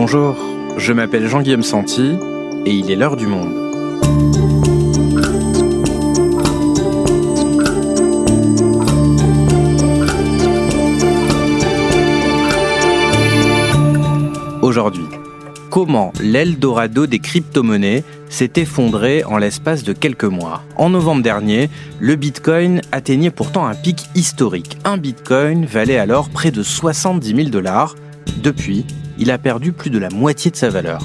Bonjour, je m'appelle Jean-Guillaume Santi et il est l'heure du monde. Aujourd'hui, comment l'Eldorado des crypto-monnaies s'est effondré en l'espace de quelques mois. En novembre dernier, le Bitcoin atteignait pourtant un pic historique. Un Bitcoin valait alors près de 70 000 dollars. Depuis, il a perdu plus de la moitié de sa valeur.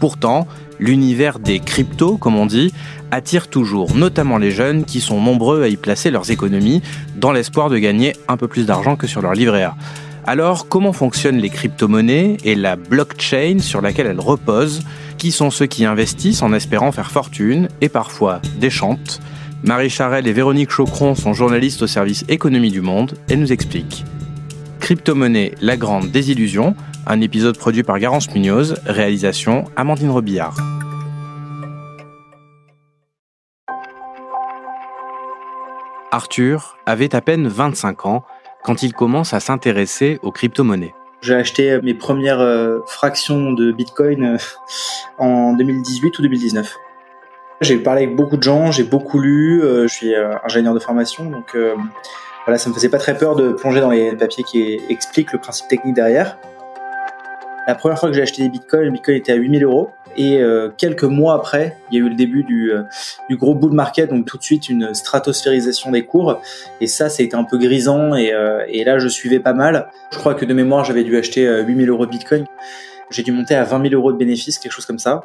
Pourtant, l'univers des cryptos, comme on dit, attire toujours, notamment les jeunes qui sont nombreux à y placer leurs économies dans l'espoir de gagner un peu plus d'argent que sur leur livret A. Alors, comment fonctionnent les crypto-monnaies et la blockchain sur laquelle elles reposent? Qui sont ceux qui investissent en espérant faire fortune et parfois déchantent Marie Charelle et Véronique Chocron sont journalistes au service Économie du Monde et nous expliquent. Crypto-monnaie, la grande désillusion, un épisode produit par Garance Munoz, réalisation Amandine Robillard. Arthur avait à peine 25 ans quand il commence à s'intéresser aux crypto-monnaies. J'ai acheté mes premières euh, fractions de Bitcoin euh, en 2018 ou 2019. J'ai parlé avec beaucoup de gens, j'ai beaucoup lu, euh, je suis ingénieur de formation, donc voilà, ça me faisait pas très peur de plonger dans les papiers qui expliquent le principe technique derrière. La première fois que j'ai acheté des bitcoins, le bitcoin était à 8000 euros. Et euh, quelques mois après, il y a eu le début du, euh, du, gros bull market, donc tout de suite une stratosphérisation des cours. Et ça, ça a été un peu grisant. Et, euh, et là, je suivais pas mal. Je crois que de mémoire, j'avais dû acheter 8000 euros de bitcoin. J'ai dû monter à 20 000 euros de bénéfices, quelque chose comme ça.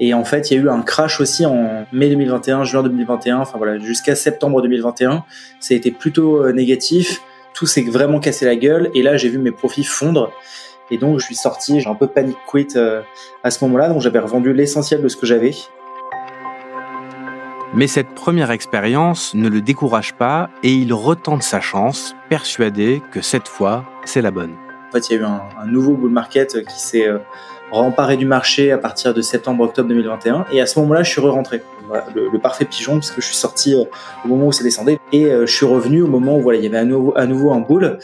Et en fait, il y a eu un crash aussi en mai 2021, juin 2021, enfin voilà, jusqu'à septembre 2021. Ça a été plutôt négatif. Tout s'est vraiment cassé la gueule. Et là, j'ai vu mes profits fondre. Et donc, je suis sorti, j'ai un peu panic quit euh, à ce moment-là, donc j'avais revendu l'essentiel de ce que j'avais. Mais cette première expérience ne le décourage pas et il retente sa chance, persuadé que cette fois, c'est la bonne. En fait, il y a eu un, nouveau bull market qui s'est euh, remparé du marché à partir de septembre-octobre 2021. Et à ce moment-là, je suis re-rentré. le, parfait pigeon, parce que je suis sorti euh, au moment où ça descendait. Et euh, je suis revenu au moment où voilà, il y avait à nouveau, un bull.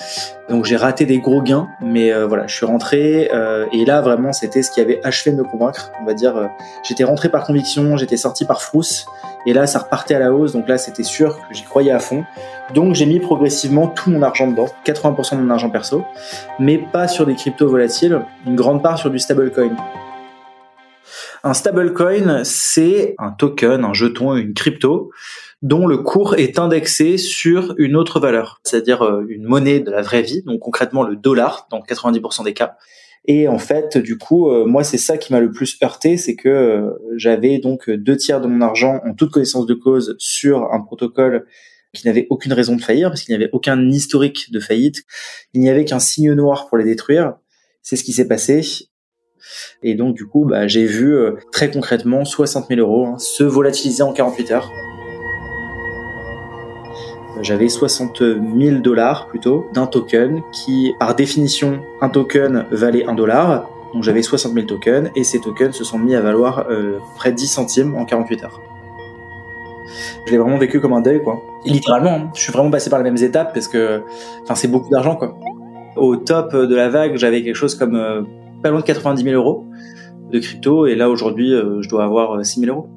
Donc j'ai raté des gros gains, mais voilà, je suis rentré. et là, vraiment, c'était ce qui avait achevé de me convaincre. On va dire, j'étais rentré par conviction, j'étais sorti par frousse. Et là, ça repartait à la hausse. Donc là, c'était sûr que j'y croyais à fond. Donc j'ai mis progressivement tout mon argent dedans, 80% de mon argent perso, mais pas sur des cryptos volatiles, une grande part sur du stablecoin. Un stablecoin, c'est un token, un jeton, une crypto dont le cours est indexé sur une autre valeur, c'est-à-dire euh, une monnaie de la vraie vie, donc concrètement le dollar dans 90% des cas. Et en fait, du coup, euh, moi, c'est ça qui m'a le plus heurté, c'est que euh, j'avais donc deux tiers de mon argent en toute connaissance de cause sur un protocole qui n'avait aucune raison de faillir parce qu'il n'y avait aucun historique de faillite. Il n'y avait qu'un signe noir pour les détruire. C'est ce qui s'est passé. Et donc, du coup, bah, j'ai vu euh, très concrètement 60 000 euros hein, se volatiliser en 48 heures. J'avais 60 000 dollars plutôt d'un token qui, par définition, un token valait un dollar. Donc j'avais 60 000 tokens et ces tokens se sont mis à valoir euh, près de 10 centimes en 48 heures. Je l'ai vraiment vécu comme un deuil, quoi. littéralement, hein. je suis vraiment passé par les mêmes étapes parce que, c'est beaucoup d'argent, quoi. Au top de la vague, j'avais quelque chose comme euh, pas loin de 90 000 euros de crypto, et là aujourd'hui, euh, je dois avoir 6 euh, 000 euros.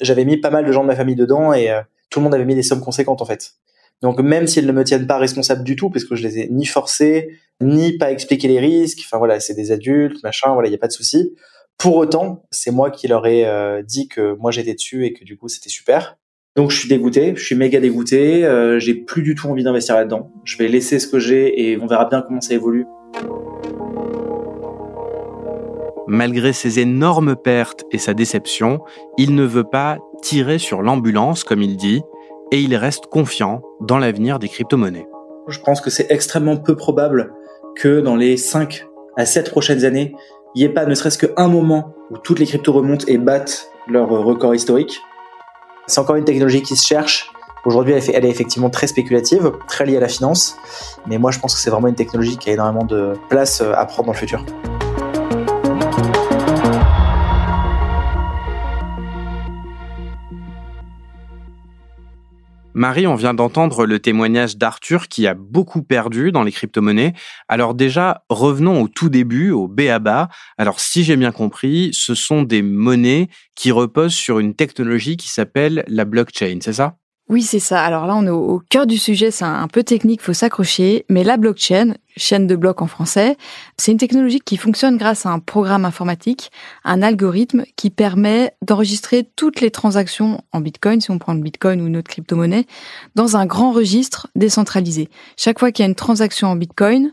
J'avais mis pas mal de gens de ma famille dedans, et tout le monde avait mis des sommes conséquentes en fait. Donc même s'ils ne me tiennent pas responsable du tout, parce que je les ai ni forcés, ni pas expliqué les risques, enfin voilà, c'est des adultes, machin, voilà, il n'y a pas de souci. Pour autant, c'est moi qui leur ai euh, dit que moi j'étais dessus et que du coup c'était super. Donc je suis dégoûté, je suis méga dégoûté, euh, j'ai plus du tout envie d'investir là-dedans. Je vais laisser ce que j'ai et on verra bien comment ça évolue. Malgré ses énormes pertes et sa déception, il ne veut pas tirer sur l'ambulance comme il dit et il reste confiant dans l'avenir des crypto-monnaies. Je pense que c'est extrêmement peu probable que dans les 5 à 7 prochaines années, il n'y ait pas ne serait-ce qu'un moment où toutes les cryptos remontent et battent leur record historique. C'est encore une technologie qui se cherche. Aujourd'hui, elle, est effectivement très spéculative, très liée à la finance. Mais moi, je pense que c'est vraiment une technologie qui a énormément de place euh, à prendre dans le futur. Marie, on vient d'entendre le témoignage d'Arthur qui a beaucoup perdu dans les crypto-monnaies. Alors déjà, revenons au tout début, au BABA. Alors si j'ai bien compris, ce sont des monnaies qui reposent sur une technologie qui s'appelle la blockchain, c'est ça? Oui, c'est ça. Alors là, on est au cœur du sujet, c'est un peu technique, faut s'accrocher, mais la blockchain, chaîne de blocs en français, c'est une technologie qui fonctionne grâce à un programme informatique, un algorithme qui permet d'enregistrer toutes les transactions en Bitcoin, si on prend le Bitcoin ou une autre crypto-monnaie, dans un grand registre décentralisé. Chaque fois qu'il y a une transaction en Bitcoin,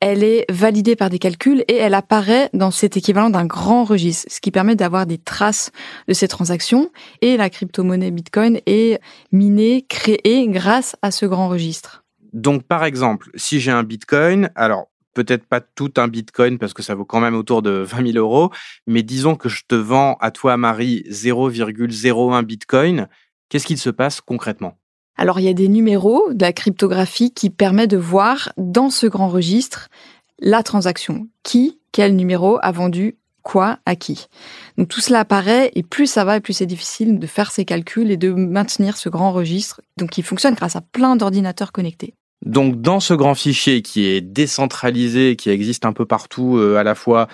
elle est validée par des calculs et elle apparaît dans cet équivalent d'un grand registre, ce qui permet d'avoir des traces de ces transactions. Et la crypto-monnaie Bitcoin est minée, créée grâce à ce grand registre. Donc, par exemple, si j'ai un Bitcoin, alors peut-être pas tout un Bitcoin parce que ça vaut quand même autour de 20 000 euros, mais disons que je te vends à toi, Marie, 0,01 Bitcoin, qu'est-ce qu'il se passe concrètement? Alors il y a des numéros de la cryptographie qui permet de voir dans ce grand registre la transaction. Qui, quel numéro a vendu quoi à qui. Donc tout cela apparaît et plus ça va et plus c'est difficile de faire ces calculs et de maintenir ce grand registre. Donc il fonctionne grâce à plein d'ordinateurs connectés. Donc dans ce grand fichier qui est décentralisé, qui existe un peu partout euh, à la fois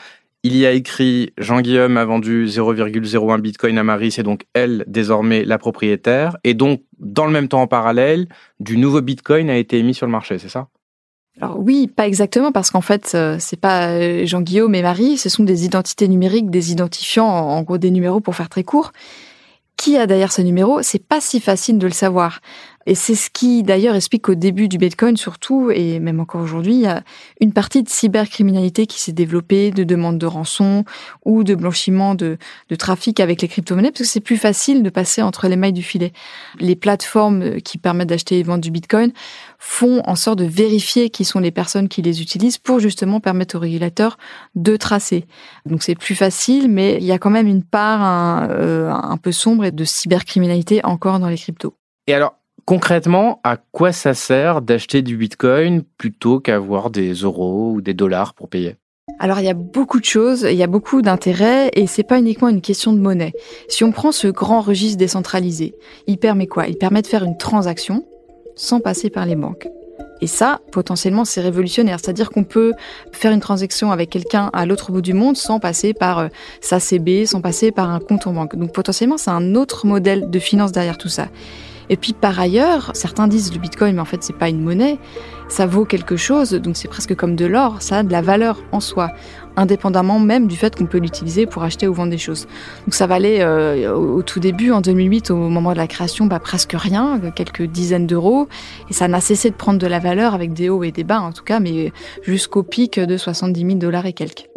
il y a écrit Jean-Guillaume a vendu 0,01 Bitcoin à Marie, c'est donc elle désormais la propriétaire. Et donc, dans le même temps en parallèle, du nouveau Bitcoin a été émis sur le marché, c'est ça? Alors oui, pas exactement, parce qu'en fait, euh, c'est pas euh, Jean-Guillaume et Marie, ce sont des identités numériques, des identifiants, en gros des numéros pour faire très court. Qui a derrière ce numéro? C'est pas si facile de le savoir. Et c'est ce qui d'ailleurs explique qu'au début du Bitcoin surtout, et même encore aujourd'hui, il y a une partie de cybercriminalité qui s'est développée, de demande de rançon ou de blanchiment de, de trafic avec les crypto-monnaies, parce que c'est plus facile de passer entre les mailles du filet. Les plateformes qui permettent d'acheter et vendre du Bitcoin font en sorte de vérifier qui sont les personnes qui les utilisent pour justement permettre aux régulateurs de tracer. Donc c'est plus facile, mais il y a quand même une part un, euh, un peu sombre et de cybercriminalité encore dans les cryptos. Et alors, Concrètement, à quoi ça sert d'acheter du Bitcoin plutôt qu'avoir des euros ou des dollars pour payer? Alors il y a beaucoup de choses, il y a beaucoup d'intérêts et c'est pas uniquement une question de monnaie. Si on prend ce grand registre décentralisé, il permet quoi? Il permet de faire une transaction sans passer par les banques. Et ça, potentiellement, c'est révolutionnaire. C'est-à-dire qu'on peut faire une transaction avec quelqu'un à l'autre bout du monde sans passer par euh, sa CB, sans passer par un compte en banque. Donc potentiellement, c'est un autre modèle de finance derrière tout ça. Et puis par ailleurs, certains disent le Bitcoin, mais en fait c'est pas une monnaie, ça vaut quelque chose, donc c'est presque comme de l'or, ça a de la valeur en soi, indépendamment même du fait qu'on peut l'utiliser pour acheter ou vendre des choses. Donc ça valait euh, au, tout début, en 2008, au moment de la création, bah, presque rien, quelques dizaines d'euros, et ça n'a cessé de prendre de la valeur avec des hauts et des bas en tout cas, mais jusqu'au pic de 70 000 dollars et quelques.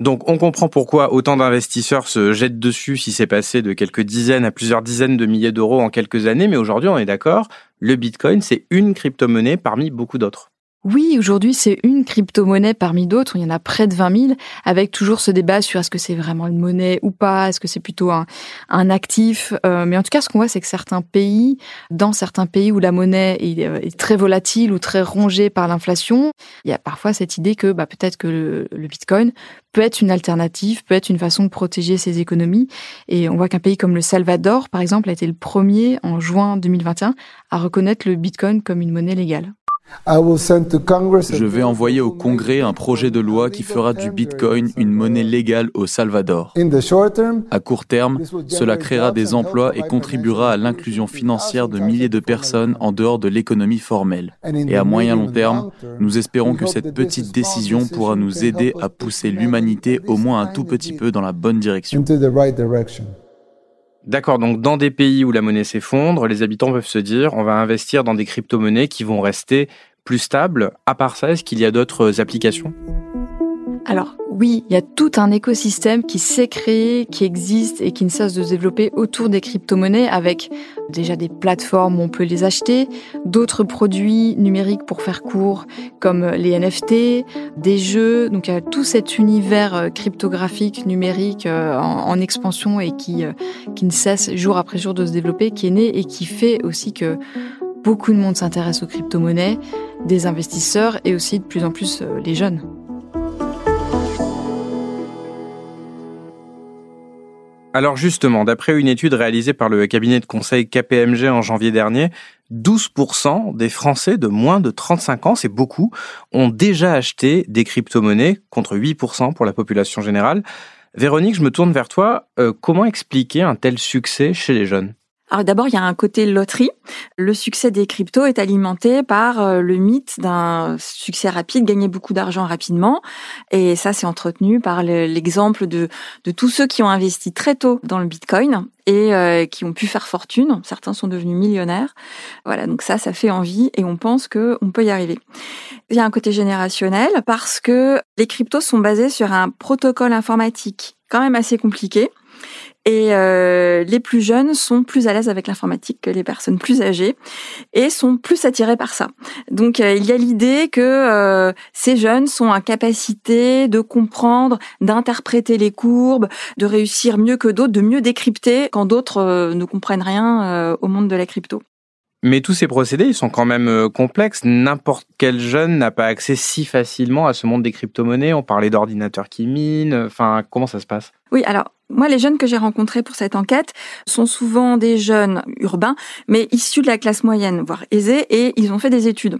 Donc on comprend pourquoi autant d'investisseurs se jettent dessus si c'est passé de quelques dizaines à plusieurs dizaines de milliers d'euros en quelques années, mais aujourd'hui on est d'accord, le Bitcoin c'est une crypto-monnaie parmi beaucoup d'autres. Oui, aujourd'hui, c'est une crypto-monnaie parmi d'autres. Il y en a près de 20 000, avec toujours ce débat sur est-ce que c'est vraiment une monnaie ou pas, est-ce que c'est plutôt un, actif. Euh, mais en tout cas, ce qu'on voit, c'est que certains pays, dans certains pays où la monnaie est, euh, très volatile ou très rongée par l'inflation, il y a parfois cette idée que bah, peut-être que le, le Bitcoin peut être une alternative, peut être une façon de protéger ses économies. Et on voit qu'un pays comme le Salvador, par exemple, a été le premier en juin 2021 à reconnaître le Bitcoin comme une monnaie légale. Je vais envoyer au Congrès un projet de loi qui fera du Bitcoin une monnaie légale au Salvador. À court terme, cela créera des emplois et contribuera à l'inclusion financière de milliers de personnes en dehors de l'économie formelle. Et à moyen long terme, nous espérons que cette petite décision pourra nous aider à pousser l'humanité au moins un tout petit peu dans la bonne direction. D'accord, donc dans des pays où la monnaie s'effondre, les habitants peuvent se dire on va investir dans des crypto-monnaies qui vont rester plus stables. À part ça, est-ce qu'il y a d'autres applications? Alors oui, il y a tout un écosystème qui s'est créé, qui existe et qui ne cesse de se développer autour des crypto-monnaies avec déjà des plateformes où on peut les acheter, d'autres produits numériques pour faire court comme les NFT, des jeux. Donc il y a tout cet univers euh, cryptographique numérique euh, en, expansion et qui, euh, qui ne cesse jour après jour de se développer, qui est né et qui fait aussi que beaucoup de monde s'intéresse aux crypto-monnaies, des investisseurs et aussi de plus en plus les jeunes. Alors justement, d'après une étude réalisée par le cabinet de conseil KPMG en janvier dernier, 12% des Français de moins de 35 ans, c'est beaucoup, ont déjà acheté des crypto-monnaies contre 8% pour la population générale. Véronique, je me tourne vers toi. Euh, comment expliquer un tel succès chez les jeunes? Alors d'abord, il y a un côté loterie. Le succès des cryptos est alimenté par euh, le mythe d'un succès rapide, gagner beaucoup d'argent rapidement. Et ça, c'est entretenu par l'exemple de, tous ceux qui ont investi très tôt dans le Bitcoin et euh, qui ont pu faire fortune. Certains sont devenus millionnaires. Voilà, donc ça, ça fait envie et on pense qu'on peut y arriver. Il y a un côté générationnel parce que les cryptos sont basés sur un protocole informatique quand même assez compliqué et euh, les plus jeunes sont plus à l'aise avec l'informatique que les personnes plus âgées et sont plus attirés par ça. Donc euh, il y a l'idée que euh, ces jeunes sont en capacité de comprendre, d'interpréter les courbes, de réussir mieux que d'autres, de mieux décrypter quand d'autres ne comprennent rien au monde de la crypto. Mais tous ces procédés, ils sont quand même complexes. N'importe quel jeune n'a pas accès si facilement à ce monde des crypto-monnaies. On parlait d'ordinateurs qui minent. Enfin, comment ça se passe? Oui, alors moi, les jeunes que j'ai rencontrés pour cette enquête sont souvent des jeunes urbains, mais issus de la classe moyenne, voire aisés, et ils ont fait des études.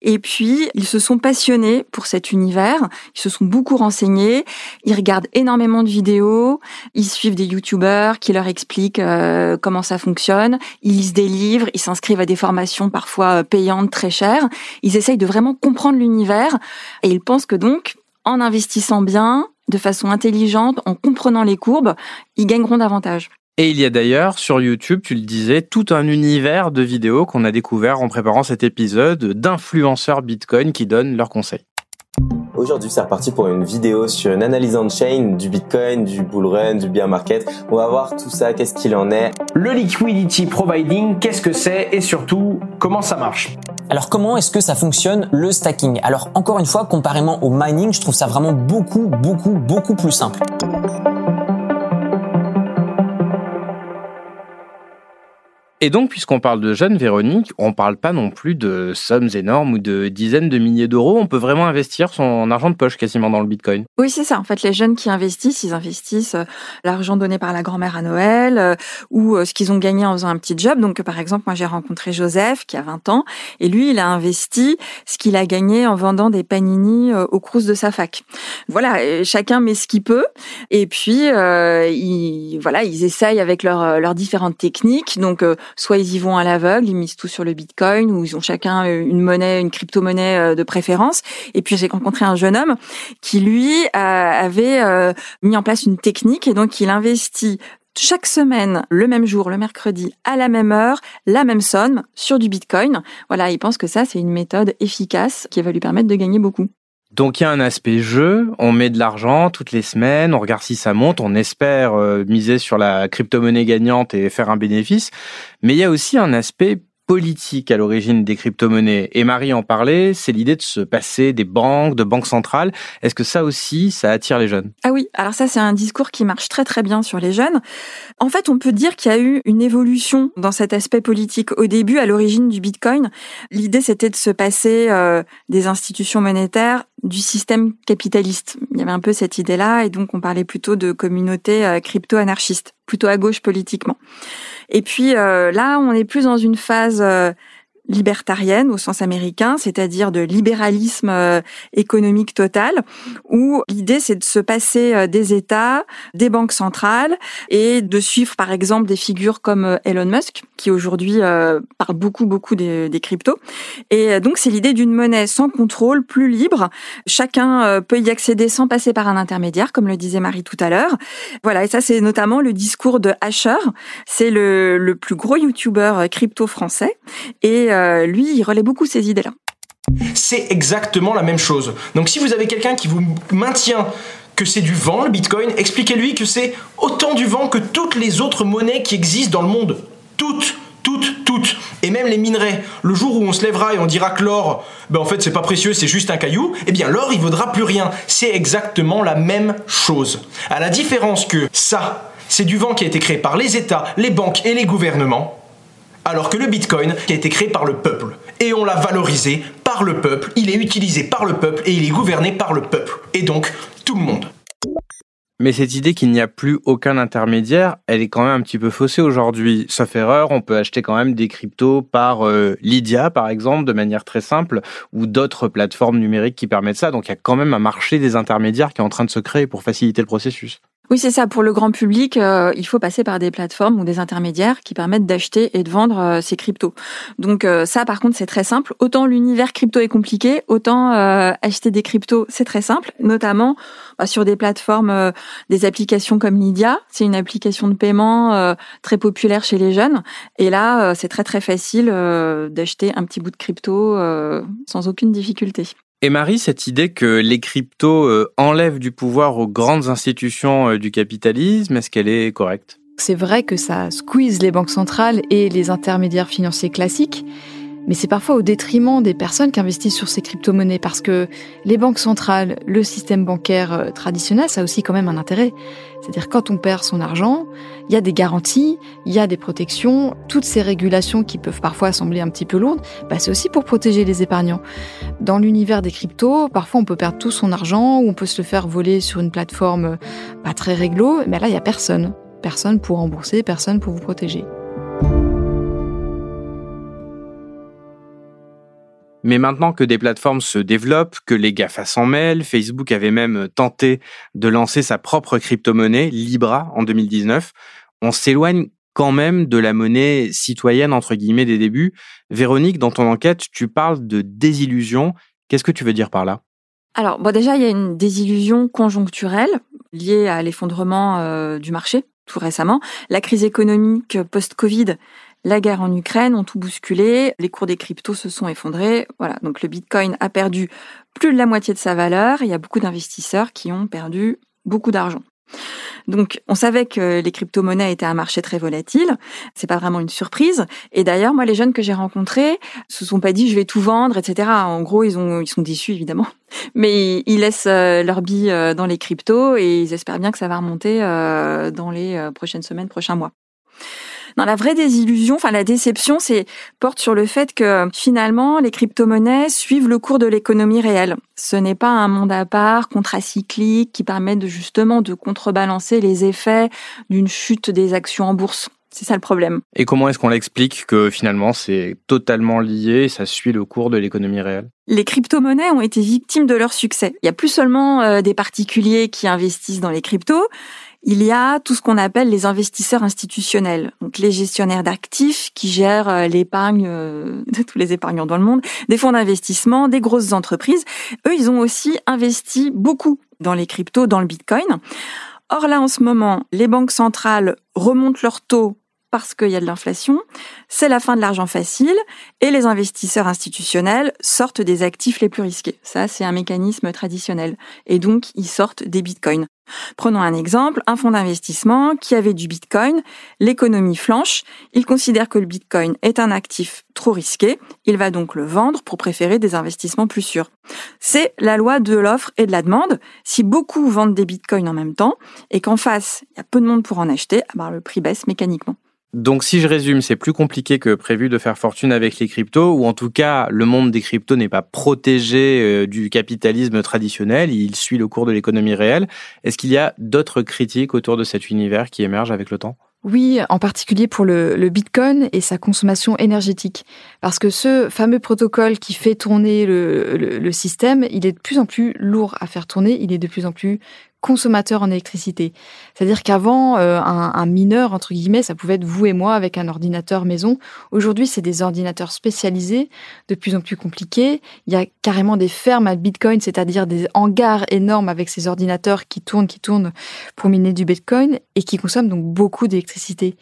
Et puis, ils se sont passionnés pour cet univers, ils se sont beaucoup renseignés, ils regardent énormément de vidéos, ils suivent des youtubeurs qui leur expliquent euh, comment ça fonctionne, ils lisent des livres, ils s'inscrivent à des formations parfois euh, payantes, très chères, ils essayent de vraiment comprendre l'univers, et ils pensent que donc, en investissant bien, de façon intelligente, en comprenant les courbes, ils gagneront davantage. Et il y a d'ailleurs sur YouTube, tu le disais, tout un univers de vidéos qu'on a découvert en préparant cet épisode d'influenceurs Bitcoin qui donnent leurs conseils. Aujourd'hui, c'est reparti pour une vidéo sur une analyse on-chain du Bitcoin, du bull run, du bear market. On va voir tout ça, qu'est-ce qu'il en est. Le liquidity providing, qu'est-ce que c'est et surtout, comment ça marche? Alors comment est-ce que ça fonctionne le stacking? Alors encore une fois, comparément au mining, je trouve ça vraiment beaucoup, beaucoup, beaucoup plus simple. Et donc, puisqu'on parle de jeunes, Véronique, on ne parle pas non plus de sommes énormes ou de dizaines de milliers d'euros. On peut vraiment investir son argent de poche quasiment dans le Bitcoin. Oui, c'est ça. En fait, les jeunes qui investissent, ils investissent euh, l'argent donné par la grand-mère à Noël euh, ou euh, ce qu'ils ont gagné en faisant un petit job. Donc, par exemple, moi, j'ai rencontré Joseph qui a 20 ans et lui, il a investi ce qu'il a gagné en vendant des panini au crous de sa fac. Voilà, chacun met ce qu'il peut. Et puis, ils, voilà, ils essayent avec leurs différentes techniques. Donc, soit ils y vont à l'aveugle, ils misent tout sur le Bitcoin, ou ils ont chacun euh, une monnaie, une crypto-monnaie euh, de préférence. Et puis j'ai rencontré un jeune homme qui lui euh, avait mis en place une technique et donc il investit chaque semaine, le même jour, le mercredi, à la même heure, la même somme sur du Bitcoin. Voilà, il pense que ça, c'est une méthode efficace qui va lui permettre de gagner beaucoup. Donc il y a un aspect jeu, on met de l'argent toutes les semaines, on regarde si ça monte, on espère euh, miser sur la crypto-monnaie gagnante et faire un bénéfice, mais il y a aussi un aspect politique à l'origine des crypto-monnaies. Et Marie en parlait, c'est l'idée de se passer des banques, de banques centrales. Est-ce que ça aussi, ça attire les jeunes? Ah oui, alors ça c'est un discours qui marche très très bien sur les jeunes. En fait, on peut dire qu'il y a eu une évolution dans cet aspect politique. Au début, à l'origine du Bitcoin, l'idée c'était de se passer euh, des institutions monétaires du système capitaliste. Il y avait un peu cette idée-là, et donc on parlait plutôt de communauté euh, crypto-anarchiste, plutôt à gauche politiquement. Et puis euh, là, on est plus dans une phase euh, libertarienne au sens américain, c'est-à-dire de libéralisme euh, économique total, où l'idée c'est de se passer euh, des États, des banques centrales et de suivre par exemple des figures comme euh, Elon Musk, qui aujourd'hui parle beaucoup beaucoup des, des cryptos. Et donc c'est l'idée d'une monnaie sans contrôle, plus libre. Chacun peut y accéder sans passer par un intermédiaire, comme le disait Marie tout à l'heure. Voilà, et ça c'est notamment le discours de Asher. C'est le, le plus gros YouTuber crypto français et euh, lui, il relaie beaucoup ces idées-là. C'est exactement la même chose. Donc si vous avez quelqu'un qui vous maintient que c'est du vent, le Bitcoin, expliquez-lui que c'est autant du vent que toutes les autres monnaies qui existent dans le monde. Toutes toutes, toutes, et même les minerais. Le jour où on se lèvera et on dira que l'or, ben en fait c'est pas précieux, c'est juste un caillou, eh bien l'or il vaudra plus rien. C'est exactement la même chose. À la différence que ça, c'est du vent qui a été créé par les États, les banques et les gouvernements, alors que le Bitcoin a été créé par le peuple. Et on l'a valorisé par le peuple, il est utilisé par le peuple et il est gouverné par le peuple. Et donc tout le monde. Mais cette idée qu'il n'y a plus aucun intermédiaire, elle est quand même un petit peu faussée aujourd'hui. Sauf erreur, on peut acheter quand même des cryptos par euh, Lydia, par exemple, de manière très simple, ou d'autres plateformes numériques qui permettent ça. Donc il y a quand même un marché des intermédiaires qui est en train de se créer pour faciliter le processus. Oui, c'est ça. Pour le grand public, euh, il faut passer par des plateformes ou des intermédiaires qui permettent d'acheter et de vendre euh, ces cryptos. Donc euh, ça, par contre, c'est très simple. Autant l'univers crypto est compliqué, autant acheter des cryptos, c'est très simple, notamment bah, sur des plateformes, des applications comme Lydia. C'est une application de paiement très populaire chez les jeunes. Et là, c'est très très facile d'acheter un petit bout de crypto sans aucune difficulté. Et Marie, cette idée que les cryptos euh, enlèvent du pouvoir aux grandes institutions euh, du capitalisme, est-ce qu'elle est correcte? C'est vrai que ça squeeze les banques centrales et les intermédiaires financiers classiques, mais c'est parfois au détriment des personnes qui investissent sur ces crypto-monnaies parce que les banques centrales, le système bancaire euh, traditionnel, ça a aussi quand même un intérêt. C'est-à-dire quand on perd son argent, il y a des garanties, il y a des protections, toutes ces régulations qui peuvent parfois sembler un petit peu lourdes, bah c'est aussi pour protéger les épargnants. Dans l'univers des cryptos, parfois on peut perdre tout son argent ou on peut se le faire voler sur une plateforme euh, pas très réglo, mais là il y a personne, personne pour rembourser, personne pour vous protéger. Mais maintenant que des plateformes se développent, que les GAFA s'en mêlent, Facebook avait même tenté de lancer sa propre crypto-monnaie, Libra, en 2019, on s'éloigne quand même de la monnaie citoyenne, entre guillemets, des débuts. Véronique, dans ton enquête, tu parles de désillusion. Qu'est-ce que tu veux dire par là? Alors, bon, déjà, il y a une désillusion conjoncturelle liée à l'effondrement euh, du marché tout récemment. La crise économique post-Covid la guerre en Ukraine ont tout bousculé, les cours des cryptos se sont effondrés. Voilà, donc le Bitcoin a perdu plus de la moitié de sa valeur. Il y a beaucoup d'investisseurs qui ont perdu beaucoup d'argent. Donc, on savait que les crypto-monnaies étaient un marché très volatile. C'est pas vraiment une surprise. Et d'ailleurs, moi, les jeunes que j'ai rencontrés se sont pas dit je vais tout vendre, etc. En gros, ils ont, ils sont déçus évidemment, mais ils laissent euh, leurs billes euh, dans les cryptos et ils espèrent bien que ça va remonter euh, dans les prochaines semaines, prochains mois. Dans la vraie désillusion, enfin la déception, c'est porte sur le fait que finalement les crypto-monnaies suivent le cours de l'économie réelle. Ce n'est pas un monde à part, contracyclique, qui permet de justement de contrebalancer les effets d'une chute des actions en bourse. C'est ça le problème. Et comment est-ce qu'on l'explique que finalement c'est totalement lié, ça suit le cours de l'économie réelle? Les crypto-monnaies ont été victimes de leur succès. Il n'y a plus seulement euh, des particuliers qui investissent dans les cryptos, il y a tout ce qu'on appelle les investisseurs institutionnels, donc les gestionnaires d'actifs qui gèrent euh, l'épargne euh, de tous les épargnants dans le monde, des fonds d'investissement, des grosses entreprises. Eux, ils ont aussi investi beaucoup dans les cryptos, dans le Bitcoin. Or là, en ce moment, les banques centrales remontent leurs taux parce qu'il y a de l'inflation, c'est la fin de l'argent facile et les investisseurs institutionnels sortent des actifs les plus risqués. Ça, c'est un mécanisme traditionnel. Et donc, ils sortent des bitcoins. Prenons un exemple, un fonds d'investissement qui avait du bitcoin, l'économie flanche, il considère que le bitcoin est un actif trop risqué, il va donc le vendre pour préférer des investissements plus sûrs. C'est la loi de l'offre et de la demande. Si beaucoup vendent des bitcoins en même temps et qu'en face, il y a peu de monde pour en acheter, ah ben, le prix baisse mécaniquement. Donc si je résume, c'est plus compliqué que prévu de faire fortune avec les cryptos, ou en tout cas le monde des cryptos n'est pas protégé euh, du capitalisme traditionnel, il suit le cours de l'économie réelle. Est-ce qu'il y a d'autres critiques autour de cet univers qui émergent avec le temps? Oui, en particulier pour le, Bitcoin et sa consommation énergétique. Parce que ce fameux protocole qui fait tourner le, le, système, il est de plus en plus lourd à faire tourner, il est de plus en plus consommateur en électricité. C'est-à-dire qu'avant, euh, un, mineur, entre guillemets, ça pouvait être vous et moi avec un ordinateur maison. Aujourd'hui, c'est des ordinateurs spécialisés, de plus en plus compliqués. Il y a carrément des fermes à Bitcoin, c'est-à-dire des hangars énormes avec ces ordinateurs qui tournent, qui tournent pour miner du Bitcoin et qui consomment donc beaucoup d'électricité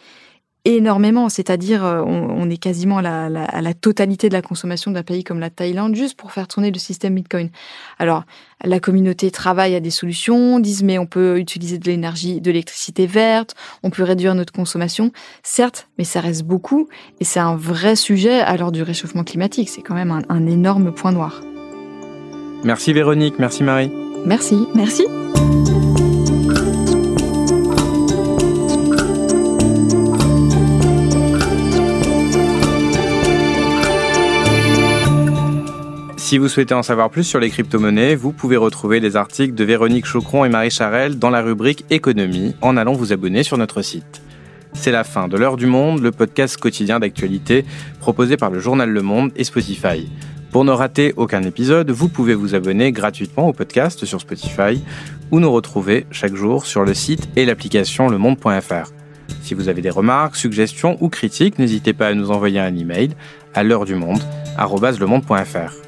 énormément, c'est-à-dire euh, on, est quasiment à la, totalité de la consommation d'un pays comme la Thaïlande juste pour faire tourner le système Bitcoin. Alors la communauté travaille à des solutions, disent mais on peut utiliser de l'énergie, de l'électricité verte, on peut réduire notre consommation, certes, mais ça reste beaucoup et c'est un vrai sujet à l'heure du réchauffement climatique. C'est quand même un, un énorme point noir. Merci Véronique, merci Marie. Merci, merci. Si vous souhaitez en savoir plus sur les crypto-monnaies, vous pouvez retrouver les articles de Véronique Chocron et Marie Charel dans la rubrique Économie en allant vous abonner sur notre site. C'est la fin de l'heure du monde, le podcast quotidien d'actualité proposé par le journal Le Monde et Spotify. Pour ne rater aucun épisode, vous pouvez vous abonner gratuitement au podcast sur Spotify ou nous retrouver chaque jour sur le site et l'application lemonde.fr. Si vous avez des remarques, suggestions ou critiques, n'hésitez pas à nous envoyer un email à l'heure du monde @lemonde.fr.